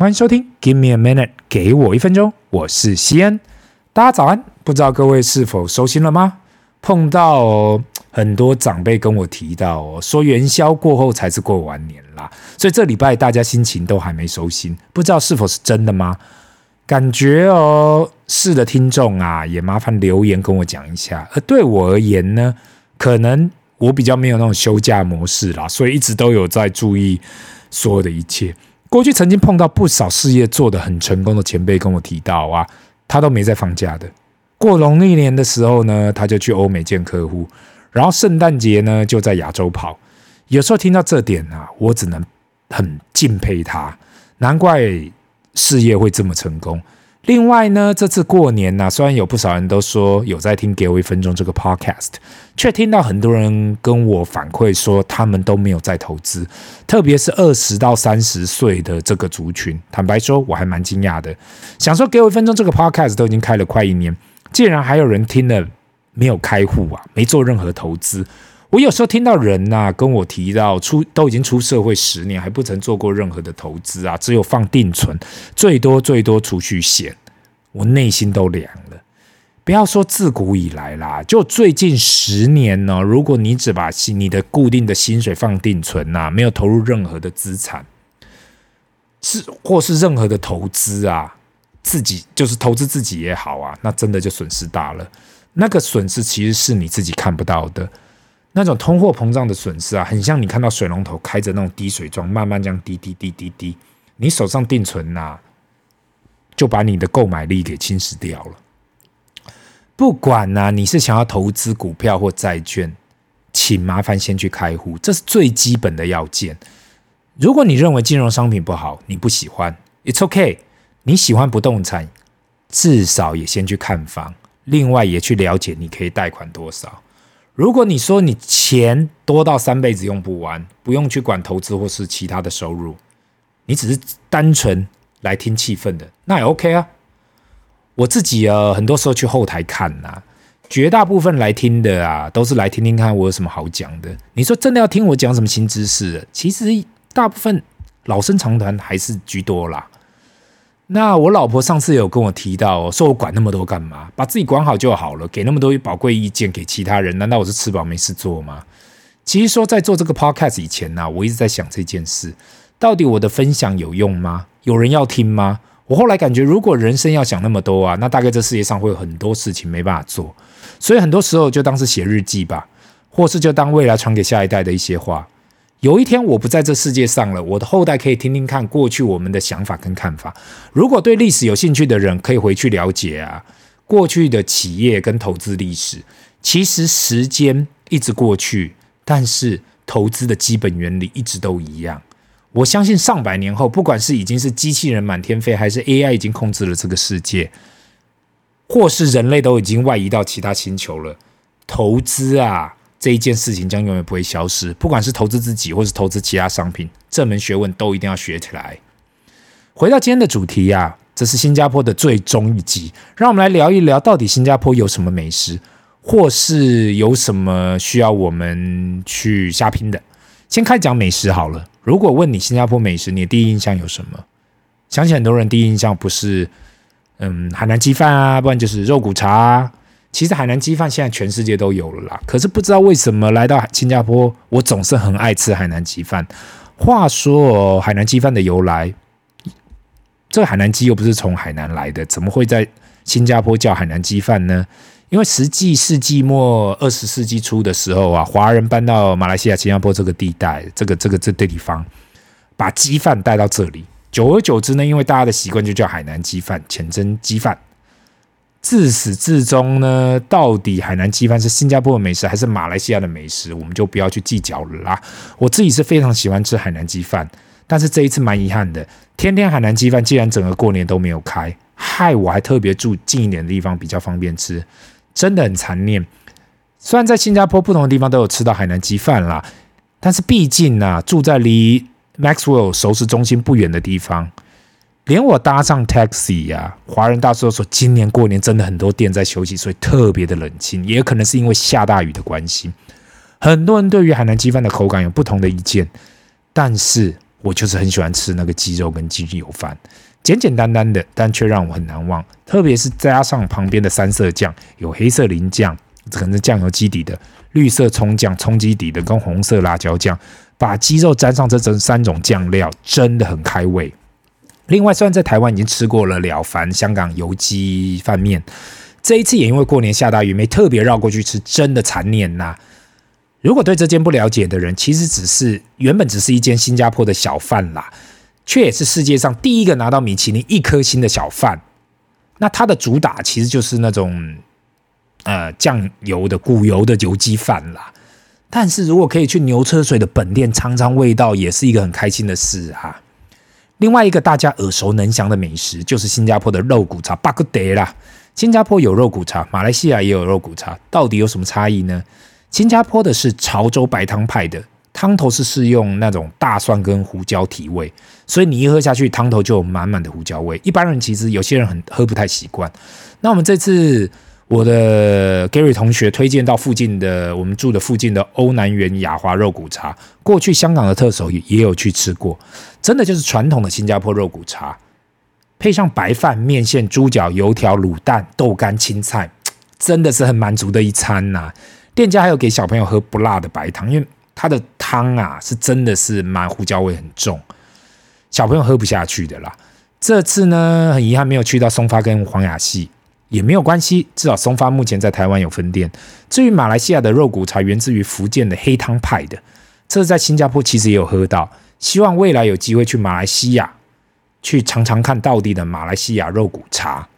欢迎收听，Give me a minute，给我一分钟，我是西恩，大家早安。不知道各位是否收心了吗？碰到很多长辈跟我提到，说元宵过后才是过完年啦，所以这礼拜大家心情都还没收心，不知道是否是真的吗？感觉哦，是的，听众啊，也麻烦留言跟我讲一下。而对我而言呢，可能。我比较没有那种休假模式啦，所以一直都有在注意所有的一切。过去曾经碰到不少事业做得很成功的前辈跟我提到啊，他都没在放假的。过农历年的时候呢，他就去欧美见客户，然后圣诞节呢就在亚洲跑。有时候听到这点啊，我只能很敬佩他，难怪事业会这么成功。另外呢，这次过年呢、啊，虽然有不少人都说有在听《给我一分钟》这个 Podcast，却听到很多人跟我反馈说，他们都没有在投资，特别是二十到三十岁的这个族群。坦白说，我还蛮惊讶的。想说《给我一分钟》这个 Podcast 都已经开了快一年，竟然还有人听了没有开户啊，没做任何投资。我有时候听到人呐、跟我提到出都已经出社会十年还不曾做过任何的投资啊，只有放定存，最多最多储蓄险，我内心都凉了。不要说自古以来啦，就最近十年呢，如果你只把你的固定的薪水放定存呐、没有投入任何的资产，是或是任何的投资啊，自己就是投资自己也好啊，那真的就损失大了。那个损失其实是你自己看不到的。那种通货膨胀的损失啊，很像你看到水龙头开着那种滴水状，慢慢这样滴滴滴滴滴，你手上定存呐、啊，就把你的购买力给侵蚀掉了。不管呐、啊，你是想要投资股票或债券，请麻烦先去开户，这是最基本的要件。如果你认为金融商品不好，你不喜欢，It's OK。你喜欢不动产，至少也先去看房，另外也去了解你可以贷款多少。如果你说你钱多到三辈子用不完，不用去管投资或是其他的收入，你只是单纯来听气氛的，那也 OK 啊。我自己啊，很多时候去后台看呐、绝大部分来听的啊，都是来听听看我有什么好讲的。你说真的要听我讲什么新知识？其实大部分老生常谈还是居多啦。那我老婆上次有跟我提到，说我管那么多干嘛？把自己管好就好了，给那么多宝贵意见给其他人，难道我是吃饱没事做吗？其实说在做这个 podcast 以前呢、我一直在想这件事：到底我的分享有用吗？有人要听吗？我后来感觉，如果人生要想那么多啊，那大概这世界上会有很多事情没办法做，所以很多时候就当是写日记吧，或是就当未来传给下一代的一些话。有一天我不在这世界上了，我的后代可以听听看过去我们的想法跟看法。如果对历史有兴趣的人，可以回去了解啊，过去的企业跟投资历史。其实时间一直过去，但是投资的基本原理一直都一样。我相信上百年后，不管是已经是机器人满天飞，还是 AI 已经控制了这个世界，或是人类都已经外移到其他星球了，投资啊。这一件事情将永远不会消失，不管是投资自己或是投资其他商品，这门学问都一定要学起来。回到今天的主题呀、啊，这是新加坡的最终一集，让我们来聊一聊，到底新加坡有什么美食，或是有什么需要我们去瞎拼的。先开讲美食好了。如果问你新加坡美食，你的第一印象有什么？相信很多人第一印象不是嗯海南鸡饭啊，不然就是肉骨茶啊。其实海南鸡饭现在全世界都有了啦，可是不知道为什么来到新加坡，我总是很爱吃海南鸡饭。话说，海南鸡饭的由来，这个海南鸡又不是从海南来的，怎么会在新加坡叫海南鸡饭呢？因为实际世纪末二十世纪初的时候啊，华人搬到马来西亚、新加坡这个地带，这个这个这个地方，把鸡饭带到这里，久而久之呢，因为大家的习惯就叫海南鸡饭，简称鸡饭。自始至终呢，到底海南鸡饭是新加坡的美食还是马来西亚的美食，我们就不要去计较了啦。我自己是非常喜欢吃海南鸡饭，但是这一次蛮遗憾的，天天海南鸡饭竟然整个过年都没有开，害我还特别住近一点的地方比较方便吃，真的很残念。虽然在新加坡不同的地方都有吃到海南鸡饭啦，但是毕竟呢、啊，住在离 Maxwell 熟食中心不远的地方。连我搭上 taxi 呀、啊，华人大叔都说今年过年真的很多店在休息，所以特别的冷清，也可能是因为下大雨的关系。很多人对于海南鸡饭的口感有不同的意见，但是我就是很喜欢吃那个鸡肉跟鸡油饭，简简单单的，但却让我很难忘。特别是加上旁边的三色酱，有黑色淋酱，可能是酱油基底的；绿色葱酱，葱基底的；跟红色辣椒酱，把鸡肉沾上这这三种酱料，真的很开胃。另外，虽然在台湾已经吃过了了凡香港油鸡饭面，这一次也因为过年下大雨，没特别绕过去吃，真的残念呐。如果对这间不了解的人，其实只是原本只是一间新加坡的小贩啦，却也是世界上第一个拿到米其林一颗星的小贩。那它的主打其实就是那种呃酱油的古油的油鸡饭啦。但是如果可以去牛车水的本店尝尝味道，也是一个很开心的事啊。另外一个大家耳熟能详的美食，就是新加坡的肉骨茶巴格德啦。新加坡有肉骨茶，马来西亚也有肉骨茶，到底有什么差异呢？新加坡的是潮州白汤派的，汤头是适用那种大蒜跟胡椒提味，所以你一喝下去，汤头就有满满的胡椒味。一般人其实有些人很喝不太习惯。那我们这次我的 Gary 同学推荐到附近的我们住的附近的欧南园雅华肉骨茶，过去香港的特首也也有去吃过，真的就是传统的新加坡肉骨茶，配上白饭、面线、猪脚、油条、卤蛋、豆干、青菜，真的是很满足的一餐呐、店家还有给小朋友喝不辣的白汤，因为它的汤啊是真的是蛮胡椒味很重，小朋友喝不下去的啦。这次呢，很遗憾没有去到松发跟黄雅戏，也没有关系，至少松发目前在台湾有分店。至于马来西亚的肉骨茶，源自于福建的黑汤派的，这是在新加坡其实也有喝到，希望未来有机会去马来西亚去尝尝看到底的马来西亚肉骨茶。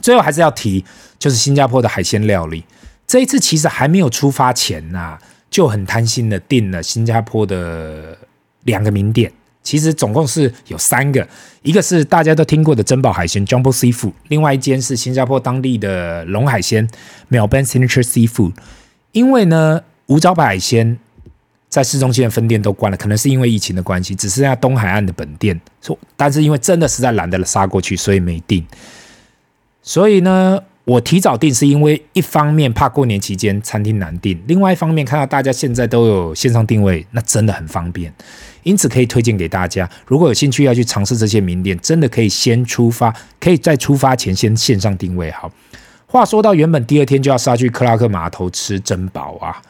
最后还是要提，就是新加坡的海鲜料理。这一次其实还没有出发前呐、就很贪心的订了新加坡的两个名店。其实总共是有三个，一个是大家都听过的珍宝海鲜 Jumbo Seafood，另外一间是新加坡当地的龙海鲜 Melbourne Signature Seafood。因为呢，五爪白海鲜在市中心的分店都关了，可能是因为疫情的关系，只剩下东海岸的本店。说但是因为真的实在懒得杀过去，所以没订。所以呢。我提早订是因为一方面怕过年期间餐厅难订，另外一方面看到大家现在都有线上定位，那真的很方便，因此可以推荐给大家。如果有兴趣要去尝试这些名店，真的可以先出发，可以在出发前先线上定位好。话说到原本第二天就要杀去克拉克码头吃珍宝啊，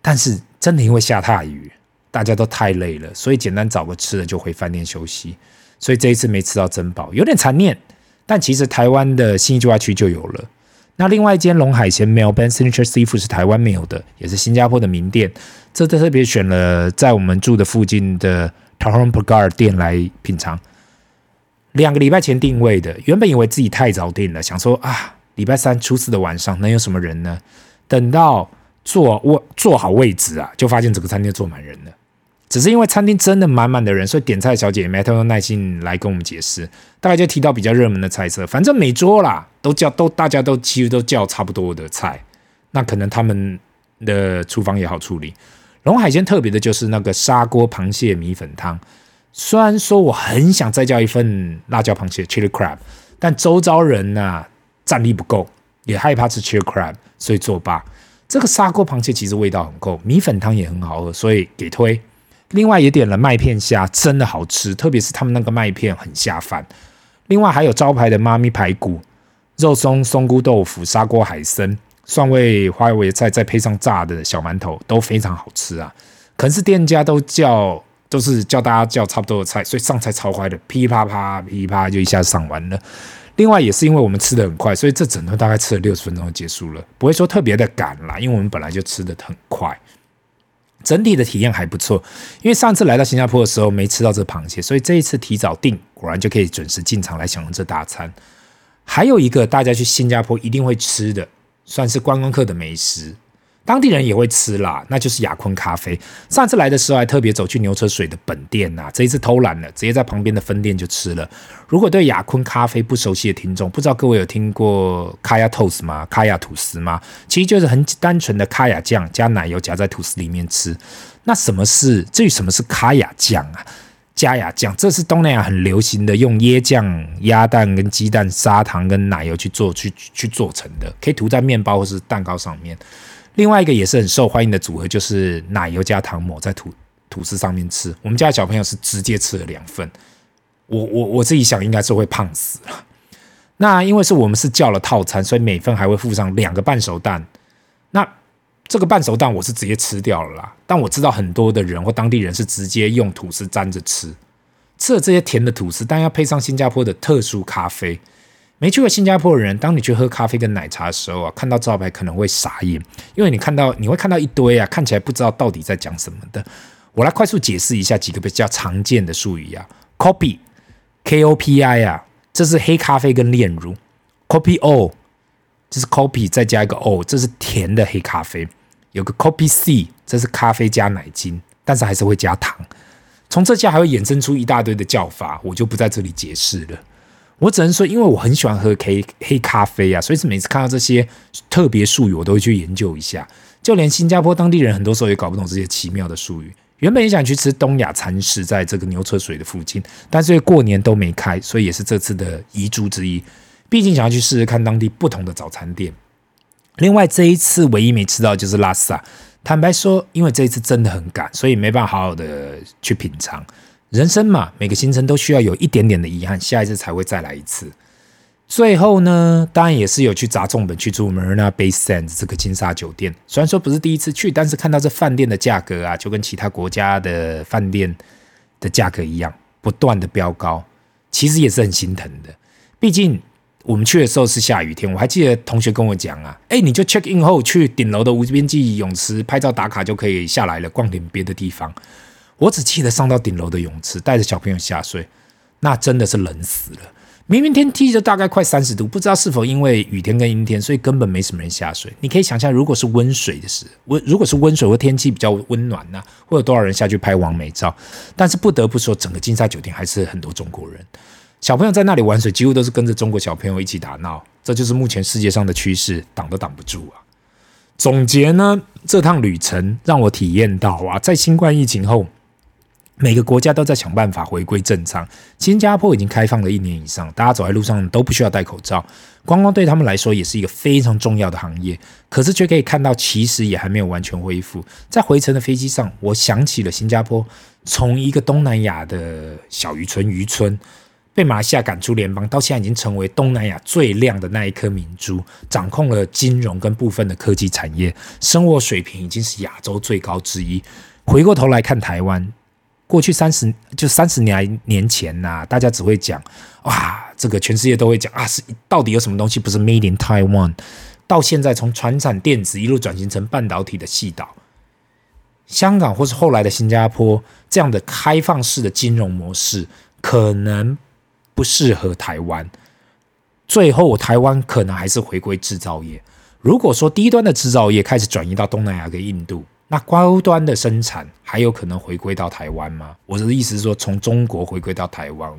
但是真的因为下大雨，大家都太累了，所以简单找个吃的就回饭店休息，所以这一次没吃到珍宝，有点残念。但其实台湾的新义计划区就有了。那另外一间龙海鲜 Melbourne Signature Seafood 是台湾没有的，也是新加坡的名店。这次特别选了在我们住的附近的 Tahong Pagar 店来品尝。两个礼拜前订位的，原本以为自己太早订了，想说啊，礼拜三初四的晚上能有什么人呢？等到坐位坐好位置啊，就发现整个餐厅坐满人了。只是因为餐厅真的满满的人，所以点菜小姐也没太多耐心来跟我们解释。大概就提到比较热门的菜色，反正每桌啦都叫都大家都其实都叫差不多的菜。那可能他们的厨房也好处理。龙海鲜特别的就是那个砂锅螃蟹米粉汤。虽然说我很想再叫一份辣椒螃蟹 （Chili Crab），但周遭人呐、啊、战力不够，也害怕吃 Chili Crab，所以作罢。这个砂锅螃蟹其实味道很够，米粉汤也很好喝，所以给推。另外也点了麦片虾，真的好吃，特别是他们那个麦片很下饭。另外还有招牌的妈咪排骨、肉松、松菇豆腐、砂锅海参、蒜味花椰菜，再配上炸的小馒头，都非常好吃啊。可能是店家都叫，都是叫大家叫差不多的菜，所以上菜超快的，噼啪啪噼啪就一下上完了。另外也是因为我们吃的很快，所以这整顿大概吃了六十分钟就结束了，不会说特别的赶啦，因为我们本来就吃的很快。整体的体验还不错，因为上次来到新加坡的时候没吃到这螃蟹，所以这一次提早订，果然就可以准时进场来享用这大餐。还有一个大家去新加坡一定会吃的，算是观光客的美食。当地人也会吃啦，那就是雅坤咖啡。上次来的时候还特别走去牛车水的本店呐、啊，这一次偷懒了，直接在旁边的分店就吃了。如果对雅坤咖啡不熟悉的听众，不知道各位有听过卡雅 toast 吗？卡雅吐司吗？其实就是很单纯的卡雅酱加奶油夹在吐司里面吃。那什么是至于什么是卡雅酱啊？加雅酱，这是东南亚很流行的，用椰酱、鸭蛋跟鸡蛋、砂糖跟奶油去做去去做成的，可以涂在面包或是蛋糕上面。另外一个也是很受欢迎的组合，就是奶油加糖抹在吐吐司上面吃。我们家小朋友是直接吃了两份，我我我自己想应该是会胖死了。那因为是我们是叫了套餐，所以每份还会附上两个半熟蛋。那这个半熟蛋我是直接吃掉了啦，但我知道很多的人或当地人是直接用吐司沾着吃。吃了这些甜的吐司，但要配上新加坡的特殊咖啡。没去过新加坡的人，当你去喝咖啡跟奶茶的时候啊，看到招牌可能会傻眼，因为你看到你会看到一堆啊，看起来不知道到底在讲什么的。我来快速解释一下几个比较常见的术语啊，copy K O P I 啊，这是黑咖啡跟炼乳，copy O 这是 copy 再加一个 O，这是甜的黑咖啡；有个 copy C，这是咖啡加奶精，但是还是会加糖。从这下还会衍生出一大堆的叫法，我就不在这里解释了。我只能说，因为我很喜欢喝黑黑咖啡啊，所以是每次看到这些特别术语，我都会去研究一下。就连新加坡当地人很多时候也搞不懂这些奇妙的术语。原本也想去吃东亚餐食，在这个牛车水的附近，但是过年都没开，所以也是这次的遗珠之一。毕竟想要去试试看当地不同的早餐店。另外这一次唯一没吃到就是拉萨，坦白说，因为这一次真的很赶，所以没办法好好的去品尝。人生嘛，每个行程都需要有一点点的遗憾，下一次才会再来一次。最后呢，当然也是有去砸重本去住 Marina Bay Sands 这个金沙酒店。虽然说不是第一次去，但是看到这饭店的价格啊，就跟其他国家的饭店的价格一样，不断的飙高，其实也是很心疼的。毕竟我们去的时候是下雨天，我还记得同学跟我讲啊，哎，你就 check in 后去顶楼的无边际泳池拍照打卡就可以下来了，逛点别的地方。我只记得上到顶楼的泳池，带着小朋友下水，那真的是冷死了。明明天气就大概快三十度，不知道是否因为雨天跟阴天，所以根本没什么人下水。你可以想象，如果是温水的时温，如果是温水或天气比较温暖呐、啊，会有多少人下去拍完美照？但是不得不说，整个金沙酒店还是很多中国人。小朋友在那里玩水，几乎都是跟着中国小朋友一起打闹。这就是目前世界上的趋势，挡都挡不住啊！总结呢，这趟旅程让我体验到啊，在新冠疫情后。每个国家都在想办法回归正常。新加坡已经开放了一年以上，大家走在路上都不需要戴口罩。观光对他们来说也是一个非常重要的行业，可是却可以看到，其实也还没有完全恢复。在回程的飞机上，我想起了新加坡，从一个东南亚的小渔村渔村，被马来西亚赶出联邦，到现在已经成为东南亚最亮的那一颗明珠，掌控了金融跟部分的科技产业，生活水平已经是亚洲最高之一。回过头来看台湾。过去三十就三十年年前呐、大家只会讲哇，这个全世界都会讲啊，是到底有什么东西不是 Made in Taiwan？到现在从传产电子一路转型成半导体的矽岛，香港或是后来的新加坡这样的开放式的金融模式，可能不适合台湾。最后，台湾可能还是回归制造业。如果说低端的制造业开始转移到东南亚跟印度。那高端的生产还有可能回归到台湾吗？我的意思是说，从中国回归到台湾，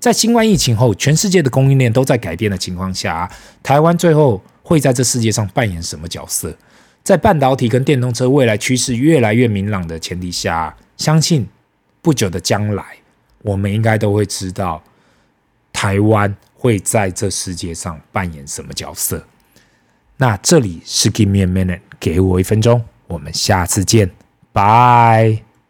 在新冠疫情后，全世界的供应链都在改变的情况下，台湾最后会在这世界上扮演什么角色？在半导体跟电动车未来趋势越来越明朗的前提下，相信不久的将来，我们应该都会知道台湾会在这世界上扮演什么角色。那这里是 Give me a minute，给我一分钟。我们下次见，拜。